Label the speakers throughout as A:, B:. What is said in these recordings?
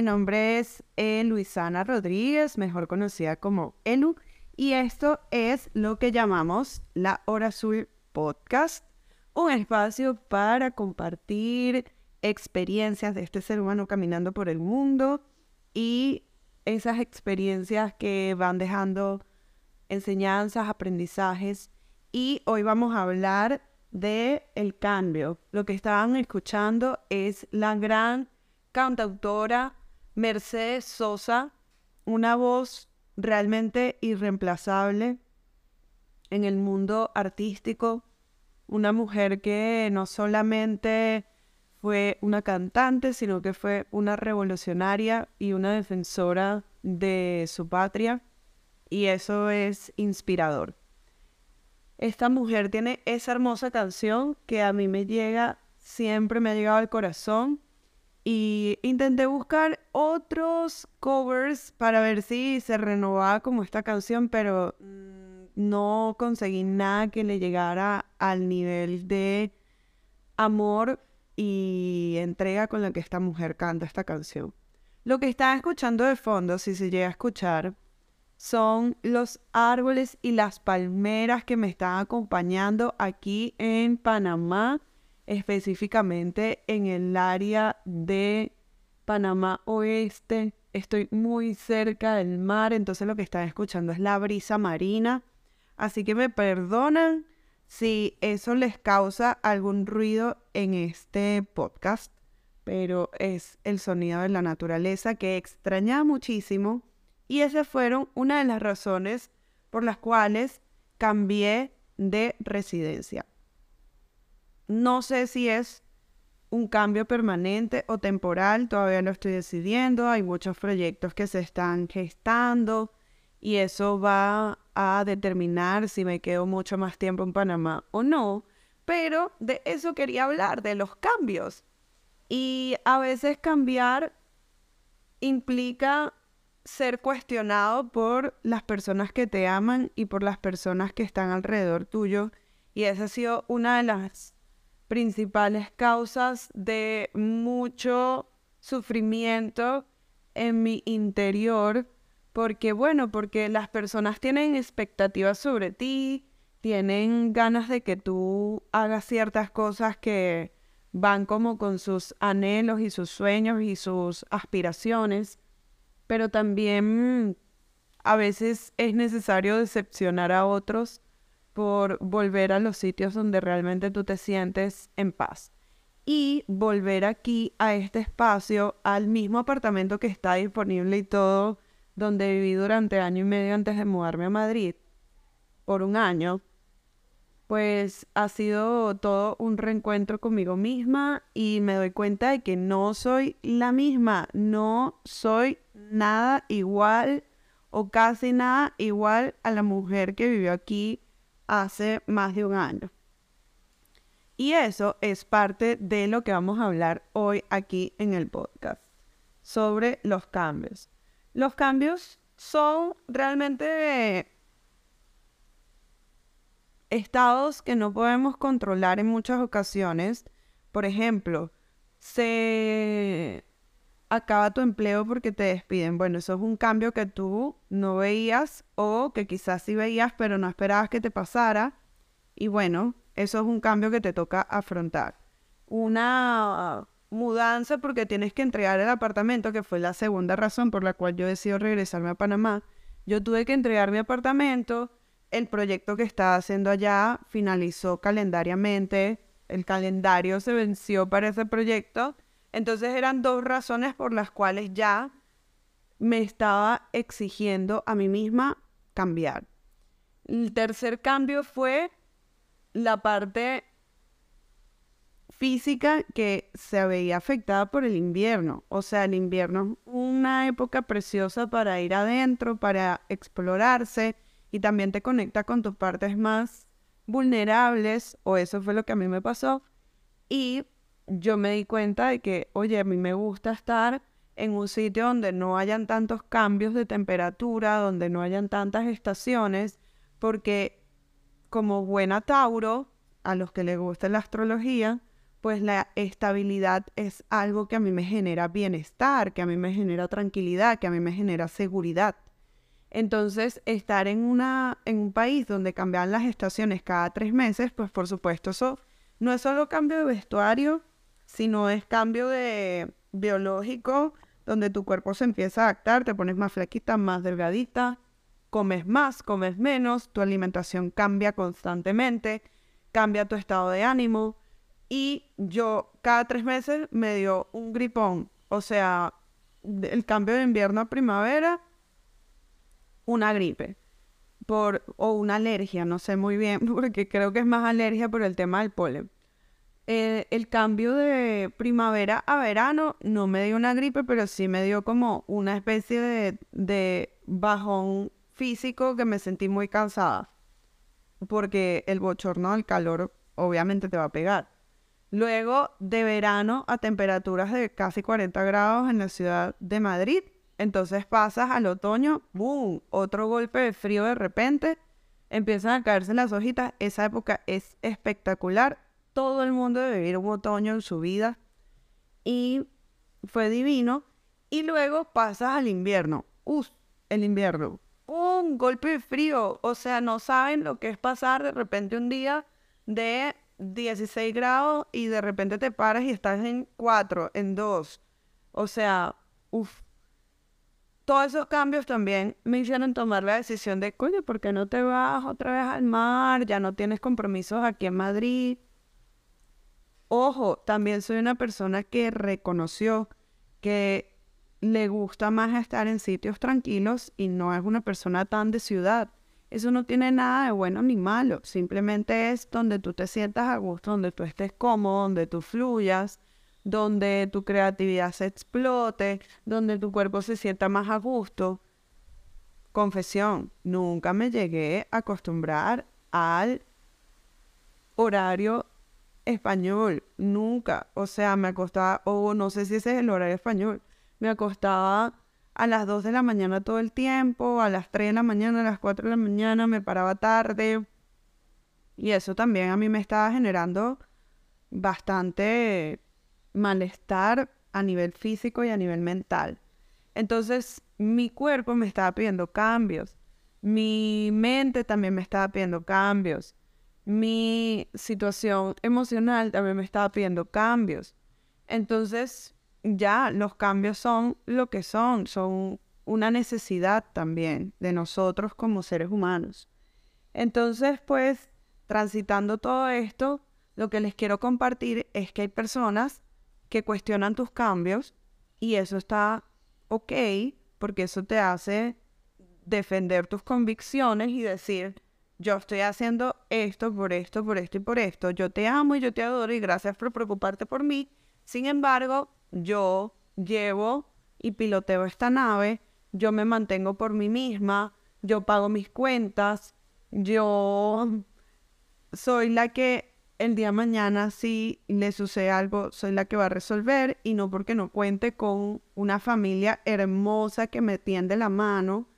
A: Mi nombre es eh, Luisana Rodríguez, mejor conocida como Elu, y esto es lo que llamamos la Hora Azul Podcast, un espacio para compartir experiencias de este ser humano caminando por el mundo y esas experiencias que van dejando enseñanzas, aprendizajes. Y hoy vamos a hablar de el cambio. Lo que estaban escuchando es la gran cantautora Mercedes Sosa, una voz realmente irreemplazable en el mundo artístico, una mujer que no solamente fue una cantante, sino que fue una revolucionaria y una defensora de su patria, y eso es inspirador. Esta mujer tiene esa hermosa canción que a mí me llega, siempre me ha llegado al corazón, y intenté buscar otros covers para ver si se renovaba como esta canción, pero no conseguí nada que le llegara al nivel de amor y entrega con la que esta mujer canta esta canción. Lo que está escuchando de fondo, si se llega a escuchar, son los árboles y las palmeras que me están acompañando aquí en Panamá específicamente en el área de Panamá Oeste. Estoy muy cerca del mar, entonces lo que están escuchando es la brisa marina. Así que me perdonan si eso les causa algún ruido en este podcast, pero es el sonido de la naturaleza que extraña muchísimo y esas fueron una de las razones por las cuales cambié de residencia. No sé si es un cambio permanente o temporal, todavía lo estoy decidiendo. Hay muchos proyectos que se están gestando y eso va a determinar si me quedo mucho más tiempo en Panamá o no. Pero de eso quería hablar, de los cambios. Y a veces cambiar implica ser cuestionado por las personas que te aman y por las personas que están alrededor tuyo. Y esa ha sido una de las principales causas de mucho sufrimiento en mi interior, porque bueno, porque las personas tienen expectativas sobre ti, tienen ganas de que tú hagas ciertas cosas que van como con sus anhelos y sus sueños y sus aspiraciones, pero también a veces es necesario decepcionar a otros por volver a los sitios donde realmente tú te sientes en paz. Y volver aquí a este espacio, al mismo apartamento que está disponible y todo, donde viví durante año y medio antes de mudarme a Madrid, por un año, pues ha sido todo un reencuentro conmigo misma y me doy cuenta de que no soy la misma, no soy nada igual o casi nada igual a la mujer que vivió aquí hace más de un año. Y eso es parte de lo que vamos a hablar hoy aquí en el podcast, sobre los cambios. Los cambios son realmente estados que no podemos controlar en muchas ocasiones. Por ejemplo, se acaba tu empleo porque te despiden. Bueno, eso es un cambio que tú no veías o que quizás sí veías pero no esperabas que te pasara. Y bueno, eso es un cambio que te toca afrontar. Una mudanza porque tienes que entregar el apartamento, que fue la segunda razón por la cual yo decido regresarme a Panamá. Yo tuve que entregar mi apartamento, el proyecto que estaba haciendo allá finalizó calendariamente, el calendario se venció para ese proyecto entonces eran dos razones por las cuales ya me estaba exigiendo a mí misma cambiar. El tercer cambio fue la parte física que se veía afectada por el invierno. O sea, el invierno es una época preciosa para ir adentro, para explorarse y también te conecta con tus partes más vulnerables, o eso fue lo que a mí me pasó. Y yo me di cuenta de que, oye, a mí me gusta estar en un sitio donde no hayan tantos cambios de temperatura, donde no hayan tantas estaciones, porque como buena Tauro, a los que les gusta la astrología, pues la estabilidad es algo que a mí me genera bienestar, que a mí me genera tranquilidad, que a mí me genera seguridad. Entonces, estar en, una, en un país donde cambian las estaciones cada tres meses, pues por supuesto eso no es solo cambio de vestuario, sino es cambio de biológico, donde tu cuerpo se empieza a adaptar, te pones más flaquita, más delgadita, comes más, comes menos, tu alimentación cambia constantemente, cambia tu estado de ánimo. Y yo cada tres meses me dio un gripón, o sea, el cambio de invierno a primavera, una gripe por, o una alergia, no sé muy bien, porque creo que es más alergia por el tema del polen. Eh, el cambio de primavera a verano no me dio una gripe, pero sí me dio como una especie de, de bajón físico que me sentí muy cansada. Porque el bochorno del calor obviamente te va a pegar. Luego de verano a temperaturas de casi 40 grados en la ciudad de Madrid. Entonces pasas al otoño, ¡boom! Otro golpe de frío de repente. Empiezan a caerse las hojitas. Esa época es espectacular todo el mundo de vivir un otoño en su vida y fue divino. Y luego pasas al invierno. ¡Uf! El invierno. Un golpe de frío. O sea, no saben lo que es pasar de repente un día de 16 grados y de repente te paras y estás en 4, en 2. O sea, uff. Todos esos cambios también me hicieron tomar la decisión de, coño, ¿por qué no te vas otra vez al mar? Ya no tienes compromisos aquí en Madrid. Ojo, también soy una persona que reconoció que le gusta más estar en sitios tranquilos y no es una persona tan de ciudad. Eso no tiene nada de bueno ni malo, simplemente es donde tú te sientas a gusto, donde tú estés cómodo, donde tú fluyas, donde tu creatividad se explote, donde tu cuerpo se sienta más a gusto. Confesión, nunca me llegué a acostumbrar al horario español, nunca. O sea, me acostaba, o no sé si ese es el horario español, me acostaba a las 2 de la mañana todo el tiempo, a las 3 de la mañana, a las 4 de la mañana, me paraba tarde. Y eso también a mí me estaba generando bastante malestar a nivel físico y a nivel mental. Entonces, mi cuerpo me estaba pidiendo cambios. Mi mente también me estaba pidiendo cambios mi situación emocional también me estaba pidiendo cambios. Entonces, ya los cambios son lo que son, son una necesidad también de nosotros como seres humanos. Entonces, pues, transitando todo esto, lo que les quiero compartir es que hay personas que cuestionan tus cambios y eso está ok, porque eso te hace defender tus convicciones y decir, yo estoy haciendo esto por esto, por esto y por esto. Yo te amo y yo te adoro y gracias por preocuparte por mí. Sin embargo, yo llevo y piloteo esta nave, yo me mantengo por mí misma, yo pago mis cuentas, yo soy la que el día de mañana si le sucede algo, soy la que va a resolver. Y no porque no cuente con una familia hermosa que me tiende la mano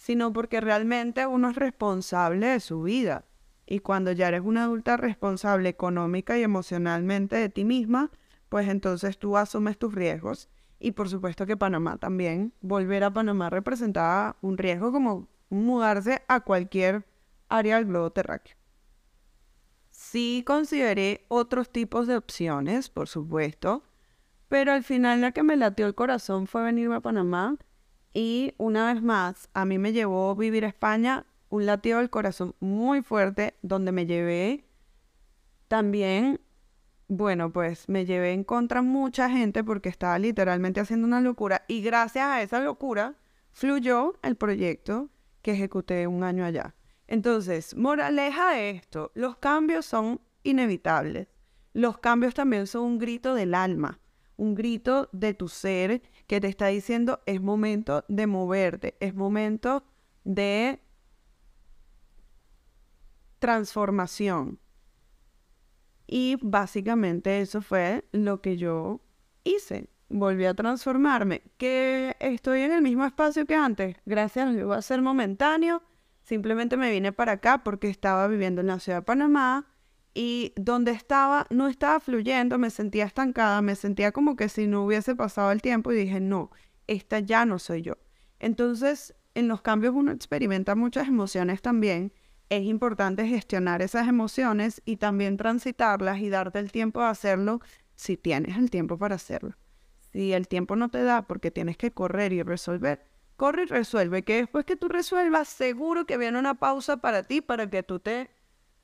A: sino porque realmente uno es responsable de su vida. Y cuando ya eres una adulta responsable económica y emocionalmente de ti misma, pues entonces tú asumes tus riesgos. Y por supuesto que Panamá también, volver a Panamá representaba un riesgo como mudarse a cualquier área del globo terráqueo. Sí consideré otros tipos de opciones, por supuesto, pero al final la que me latió el corazón fue venirme a Panamá y una vez más, a mí me llevó vivir a España un latido del corazón muy fuerte, donde me llevé también, bueno, pues me llevé en contra mucha gente porque estaba literalmente haciendo una locura y gracias a esa locura fluyó el proyecto que ejecuté un año allá. Entonces, moraleja de esto, los cambios son inevitables. Los cambios también son un grito del alma, un grito de tu ser que te está diciendo es momento de moverte, es momento de transformación. Y básicamente eso fue lo que yo hice. Volví a transformarme. Que estoy en el mismo espacio que antes. Gracias a Dios va a ser momentáneo. Simplemente me vine para acá porque estaba viviendo en la ciudad de Panamá y donde estaba no estaba fluyendo, me sentía estancada, me sentía como que si no hubiese pasado el tiempo y dije, no, esta ya no soy yo. Entonces, en los cambios uno experimenta muchas emociones también es importante gestionar esas emociones y también transitarlas y darte el tiempo de hacerlo si tienes el tiempo para hacerlo. Si el tiempo no te da porque tienes que correr y resolver, corre y resuelve, que después que tú resuelvas, seguro que viene una pausa para ti, para que tú te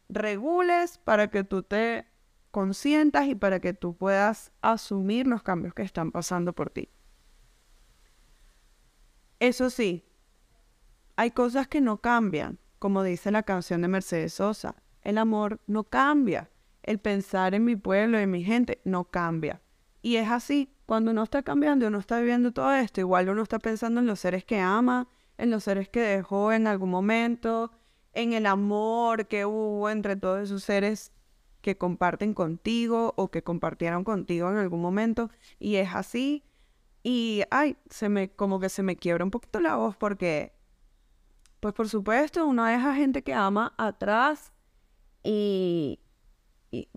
A: regules, para que tú te consientas y para que tú puedas asumir los cambios que están pasando por ti. Eso sí, hay cosas que no cambian como dice la canción de Mercedes Sosa, el amor no cambia. El pensar en mi pueblo, en mi gente, no cambia. Y es así, cuando uno está cambiando, uno está viviendo todo esto, igual uno está pensando en los seres que ama, en los seres que dejó en algún momento, en el amor que hubo entre todos esos seres que comparten contigo o que compartieron contigo en algún momento. Y es así. Y, ay, se me, como que se me quiebra un poquito la voz porque pues por supuesto, uno deja gente que ama atrás y,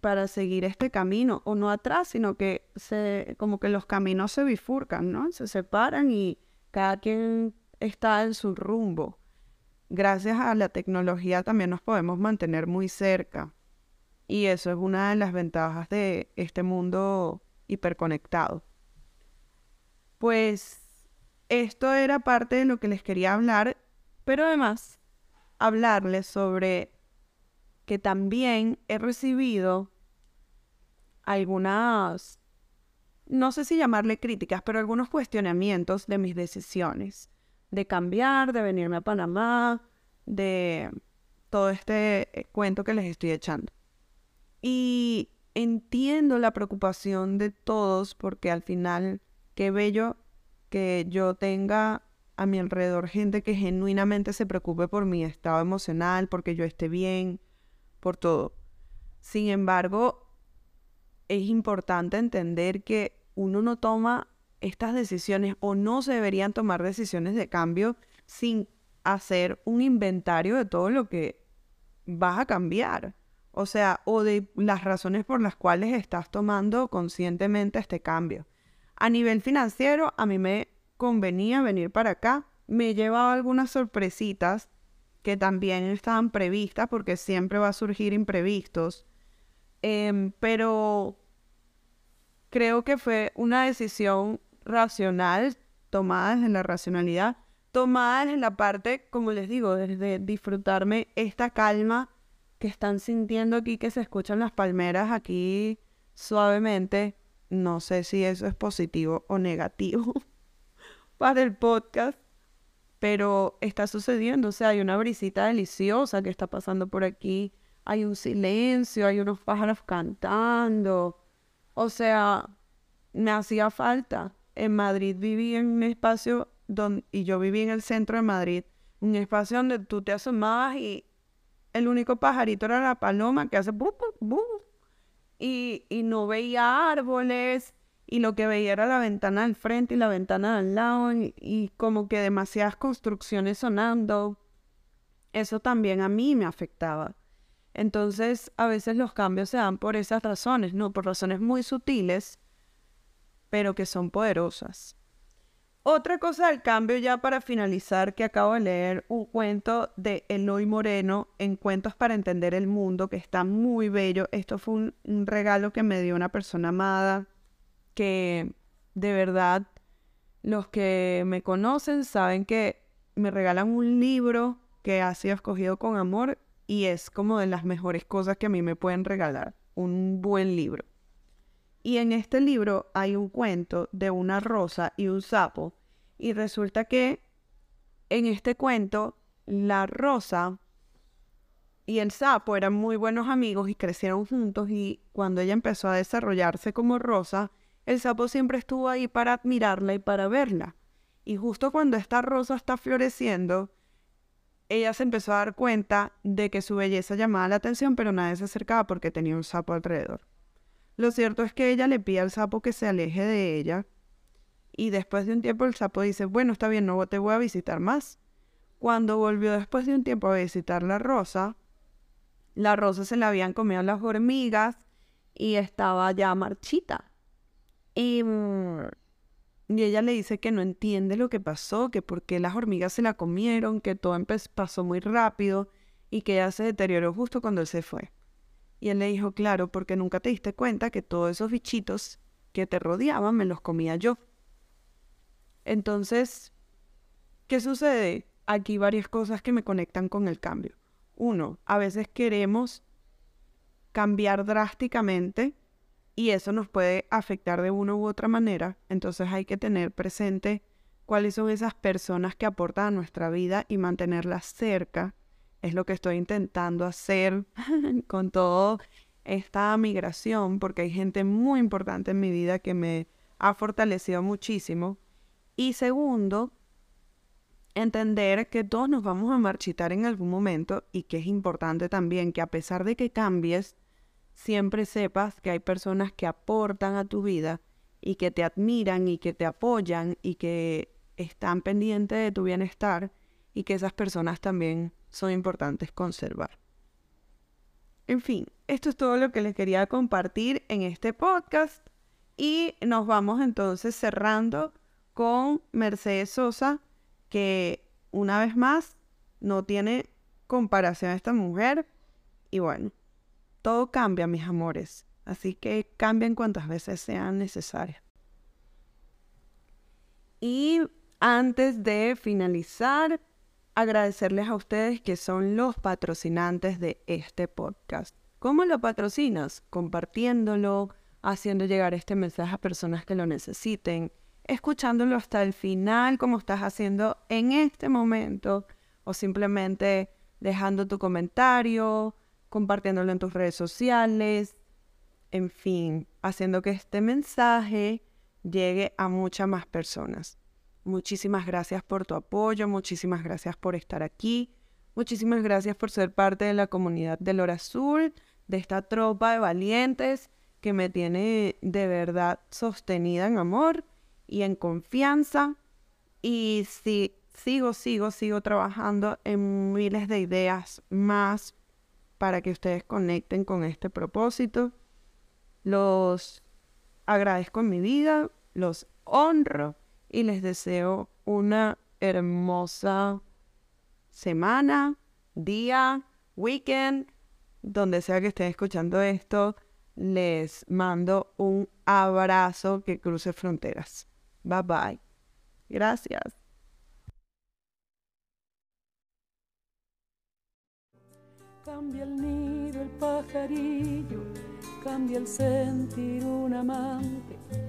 A: para seguir este camino, o no atrás, sino que se, como que los caminos se bifurcan, ¿no? Se separan y cada quien está en su rumbo. Gracias a la tecnología también nos podemos mantener muy cerca. Y eso es una de las ventajas de este mundo hiperconectado. Pues esto era parte de lo que les quería hablar pero además hablarles sobre que también he recibido algunas, no sé si llamarle críticas, pero algunos cuestionamientos de mis decisiones, de cambiar, de venirme a Panamá, de todo este eh, cuento que les estoy echando. Y entiendo la preocupación de todos porque al final, qué bello que yo tenga a mi alrededor gente que genuinamente se preocupe por mi estado emocional, porque yo esté bien, por todo. Sin embargo, es importante entender que uno no toma estas decisiones o no se deberían tomar decisiones de cambio sin hacer un inventario de todo lo que vas a cambiar. O sea, o de las razones por las cuales estás tomando conscientemente este cambio. A nivel financiero, a mí me convenía venir para acá. Me he llevado algunas sorpresitas que también estaban previstas porque siempre va a surgir imprevistos. Em, pero creo que fue una decisión racional, tomada desde la racionalidad, tomada desde la parte, como les digo, desde disfrutarme esta calma que están sintiendo aquí, que se escuchan las palmeras aquí suavemente. No sé si eso es positivo o negativo. para el podcast, pero está sucediendo, o sea, hay una brisita deliciosa que está pasando por aquí, hay un silencio, hay unos pájaros cantando, o sea, me hacía falta. En Madrid viví en un espacio donde, y yo viví en el centro de Madrid, un espacio donde tú te asomabas y el único pajarito era la paloma que hace bu, bu, y, y no veía árboles, y lo que veía era la ventana del frente y la ventana del lado y, como que demasiadas construcciones sonando. Eso también a mí me afectaba. Entonces, a veces los cambios se dan por esas razones, ¿no? Por razones muy sutiles, pero que son poderosas. Otra cosa del cambio ya para finalizar, que acabo de leer un cuento de Eloy Moreno en Cuentos para Entender el Mundo, que está muy bello. Esto fue un regalo que me dio una persona amada que de verdad los que me conocen saben que me regalan un libro que ha sido escogido con amor y es como de las mejores cosas que a mí me pueden regalar, un buen libro. Y en este libro hay un cuento de una rosa y un sapo y resulta que en este cuento la rosa y el sapo eran muy buenos amigos y crecieron juntos y cuando ella empezó a desarrollarse como Rosa, el sapo siempre estuvo ahí para admirarla y para verla. Y justo cuando esta rosa está floreciendo, ella se empezó a dar cuenta de que su belleza llamaba la atención, pero nadie se acercaba porque tenía un sapo alrededor. Lo cierto es que ella le pide al sapo que se aleje de ella y después de un tiempo el sapo dice, bueno, está bien, no te voy a visitar más. Cuando volvió después de un tiempo a visitar la rosa, la rosa se la habían comido las hormigas y estaba ya marchita. Y, mm, y ella le dice que no entiende lo que pasó, que por qué las hormigas se la comieron, que todo pasó muy rápido y que ella se deterioró justo cuando él se fue. Y él le dijo, claro, porque nunca te diste cuenta que todos esos bichitos que te rodeaban me los comía yo. Entonces, ¿qué sucede? Aquí varias cosas que me conectan con el cambio. Uno, a veces queremos cambiar drásticamente y eso nos puede afectar de una u otra manera. Entonces hay que tener presente cuáles son esas personas que aportan a nuestra vida y mantenerlas cerca es lo que estoy intentando hacer con toda esta migración, porque hay gente muy importante en mi vida que me ha fortalecido muchísimo. Y segundo, entender que todos nos vamos a marchitar en algún momento y que es importante también que a pesar de que cambies, siempre sepas que hay personas que aportan a tu vida y que te admiran y que te apoyan y que están pendientes de tu bienestar y que esas personas también son importantes conservar. En fin, esto es todo lo que les quería compartir en este podcast y nos vamos entonces cerrando con Mercedes Sosa, que una vez más no tiene comparación a esta mujer y bueno, todo cambia, mis amores, así que cambien cuantas veces sean necesarias. Y antes de finalizar, agradecerles a ustedes que son los patrocinantes de este podcast. ¿Cómo lo patrocinas? Compartiéndolo, haciendo llegar este mensaje a personas que lo necesiten, escuchándolo hasta el final como estás haciendo en este momento o simplemente dejando tu comentario, compartiéndolo en tus redes sociales, en fin, haciendo que este mensaje llegue a muchas más personas. Muchísimas gracias por tu apoyo, muchísimas gracias por estar aquí, muchísimas gracias por ser parte de la comunidad del Hora Azul, de esta tropa de valientes que me tiene de verdad sostenida en amor y en confianza. Y si sigo, sigo, sigo trabajando en miles de ideas más para que ustedes conecten con este propósito. Los agradezco en mi vida, los honro y les deseo una hermosa semana, día, weekend, donde sea que estén escuchando esto. Les mando un abrazo que cruce fronteras. Bye bye. Gracias.
B: Cambia el nido el pajarillo, cambia el sentir un amante